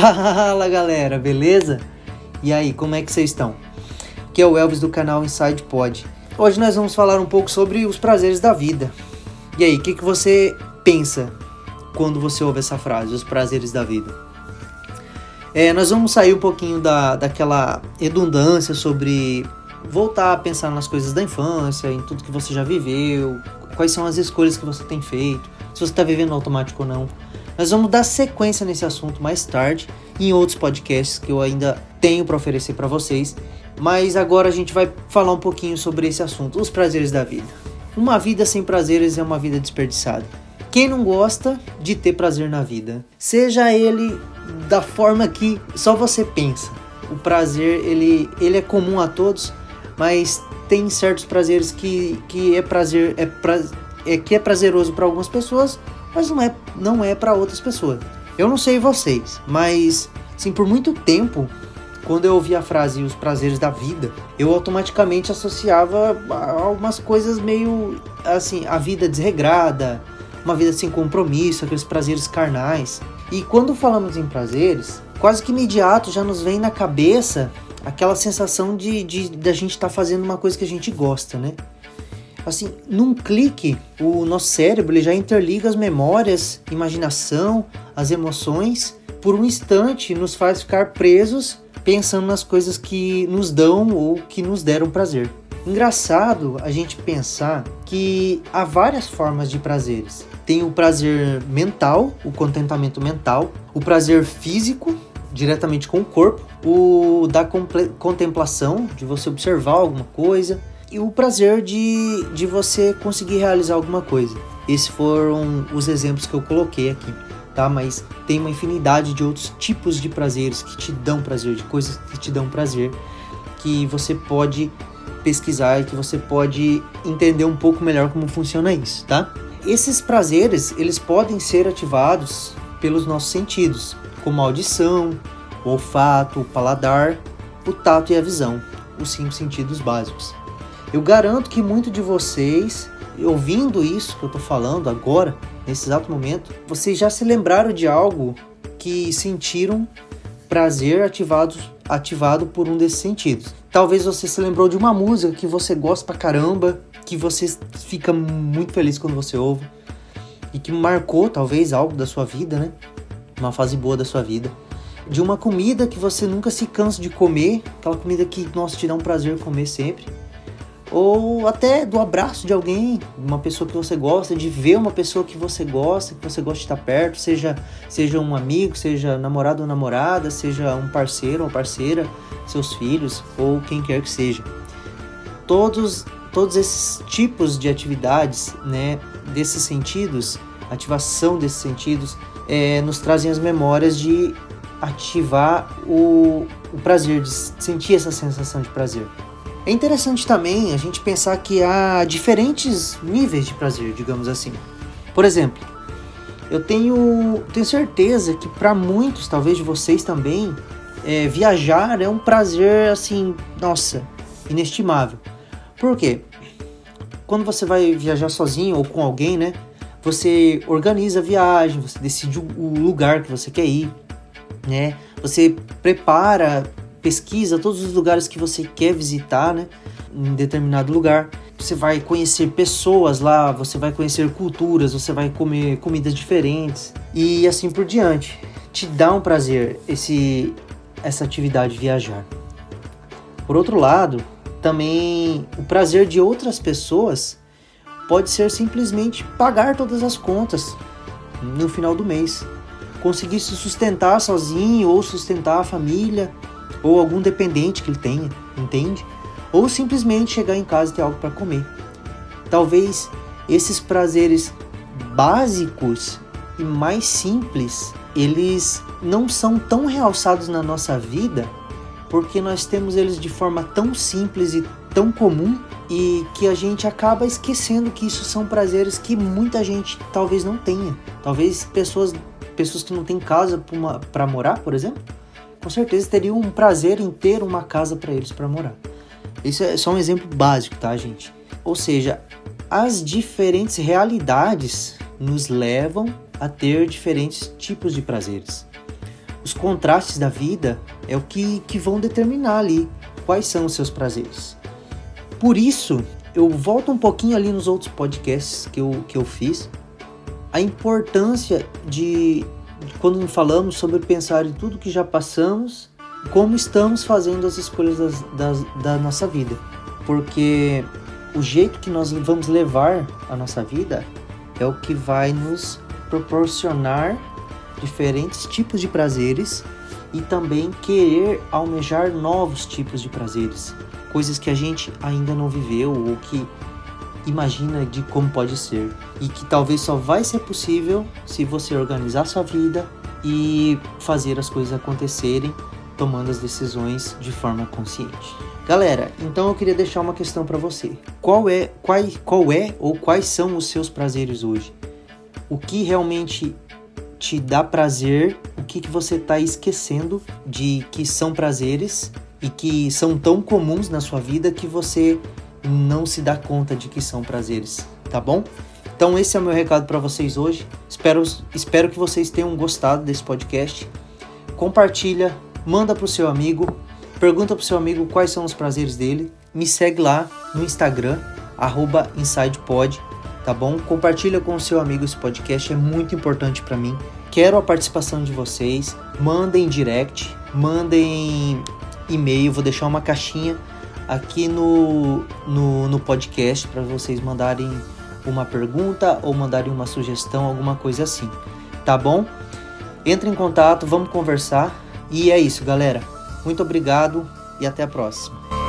Fala galera, beleza? E aí, como é que vocês estão? Aqui é o Elvis do canal Inside Pod. Hoje nós vamos falar um pouco sobre os prazeres da vida. E aí, o que, que você pensa quando você ouve essa frase, os prazeres da vida? É, nós vamos sair um pouquinho da, daquela redundância sobre voltar a pensar nas coisas da infância, em tudo que você já viveu, quais são as escolhas que você tem feito, se você está vivendo automático ou não. Nós vamos dar sequência nesse assunto mais tarde em outros podcasts que eu ainda tenho para oferecer para vocês. Mas agora a gente vai falar um pouquinho sobre esse assunto, os prazeres da vida. Uma vida sem prazeres é uma vida desperdiçada. Quem não gosta de ter prazer na vida, seja ele da forma que só você pensa. O prazer ele, ele é comum a todos, mas tem certos prazeres que, que é prazer é, pra, é que é prazeroso para algumas pessoas mas não é, não é para outras pessoas. Eu não sei vocês, mas sim, por muito tempo, quando eu ouvi a frase os prazeres da vida, eu automaticamente associava a algumas coisas meio assim, a vida desregrada, uma vida sem compromisso, aqueles prazeres carnais. E quando falamos em prazeres, quase que imediato já nos vem na cabeça aquela sensação de, de, de a gente estar tá fazendo uma coisa que a gente gosta, né? Assim, num clique, o nosso cérebro ele já interliga as memórias, imaginação, as emoções. Por um instante, nos faz ficar presos pensando nas coisas que nos dão ou que nos deram prazer. Engraçado a gente pensar que há várias formas de prazeres. Tem o prazer mental, o contentamento mental, o prazer físico, diretamente com o corpo, o da contemplação, de você observar alguma coisa, o prazer de, de você conseguir realizar alguma coisa. Esses foram os exemplos que eu coloquei aqui, tá? Mas tem uma infinidade de outros tipos de prazeres que te dão prazer, de coisas que te dão prazer, que você pode pesquisar e que você pode entender um pouco melhor como funciona isso, tá? Esses prazeres, eles podem ser ativados pelos nossos sentidos, como a audição, o olfato, o paladar, o tato e a visão, os cinco sentidos básicos. Eu garanto que muito de vocês, ouvindo isso que eu estou falando agora, nesse exato momento, vocês já se lembraram de algo que sentiram prazer ativado, ativado por um desses sentidos. Talvez você se lembrou de uma música que você gosta pra caramba, que você fica muito feliz quando você ouve e que marcou talvez algo da sua vida, né? Uma fase boa da sua vida. De uma comida que você nunca se cansa de comer, aquela comida que nossa te dá um prazer comer sempre ou até do abraço de alguém, uma pessoa que você gosta, de ver uma pessoa que você gosta, que você gosta de estar perto, seja, seja um amigo, seja namorado ou namorada, seja um parceiro ou parceira, seus filhos ou quem quer que seja. Todos, todos esses tipos de atividades, né, desses sentidos, ativação desses sentidos, é, nos trazem as memórias de ativar o, o prazer, de sentir essa sensação de prazer. É interessante também a gente pensar que há diferentes níveis de prazer, digamos assim. Por exemplo, eu tenho, tenho certeza que para muitos, talvez de vocês também, é, viajar é um prazer assim, nossa, inestimável. Por quê? Quando você vai viajar sozinho ou com alguém, né? Você organiza a viagem, você decide o lugar que você quer ir, né? Você prepara pesquisa todos os lugares que você quer visitar, né? Em determinado lugar. Você vai conhecer pessoas lá, você vai conhecer culturas, você vai comer comidas diferentes e assim por diante. Te dá um prazer esse essa atividade viajar. Por outro lado, também o prazer de outras pessoas pode ser simplesmente pagar todas as contas no final do mês. Conseguir se sustentar sozinho ou sustentar a família ou algum dependente que ele tenha, entende? Ou simplesmente chegar em casa e ter algo para comer. Talvez esses prazeres básicos e mais simples, eles não são tão realçados na nossa vida porque nós temos eles de forma tão simples e tão comum e que a gente acaba esquecendo que isso são prazeres que muita gente talvez não tenha. Talvez pessoas pessoas que não têm casa para morar, por exemplo, com certeza teriam um prazer em ter uma casa para eles para morar. Isso é só um exemplo básico, tá, gente? Ou seja, as diferentes realidades nos levam a ter diferentes tipos de prazeres. os contrastes da vida é o que, que vão determinar ali quais são os seus prazeres. Por isso, eu volto um pouquinho ali nos outros podcasts que eu, que eu fiz, a importância de, de quando falamos sobre pensar em tudo que já passamos, como estamos fazendo as escolhas das, das, da nossa vida. Porque o jeito que nós vamos levar a nossa vida é o que vai nos proporcionar diferentes tipos de prazeres e também querer almejar novos tipos de prazeres, coisas que a gente ainda não viveu ou que imagina de como pode ser e que talvez só vai ser possível se você organizar sua vida e fazer as coisas acontecerem tomando as decisões de forma consciente. Galera, então eu queria deixar uma questão para você. Qual é, qual, qual é ou quais são os seus prazeres hoje? O que realmente te dá prazer, o que, que você está esquecendo de que são prazeres e que são tão comuns na sua vida que você não se dá conta de que são prazeres, tá bom? Então esse é o meu recado para vocês hoje. Espero, espero que vocês tenham gostado desse podcast. Compartilha, manda pro seu amigo, pergunta pro seu amigo quais são os prazeres dele. Me segue lá no Instagram @insidepod tá bom? Compartilha com o seu amigo esse podcast, é muito importante para mim. Quero a participação de vocês. Mandem direct, mandem e-mail, vou deixar uma caixinha aqui no, no, no podcast para vocês mandarem uma pergunta ou mandarem uma sugestão, alguma coisa assim, tá bom? Entre em contato, vamos conversar. E é isso, galera. Muito obrigado e até a próxima.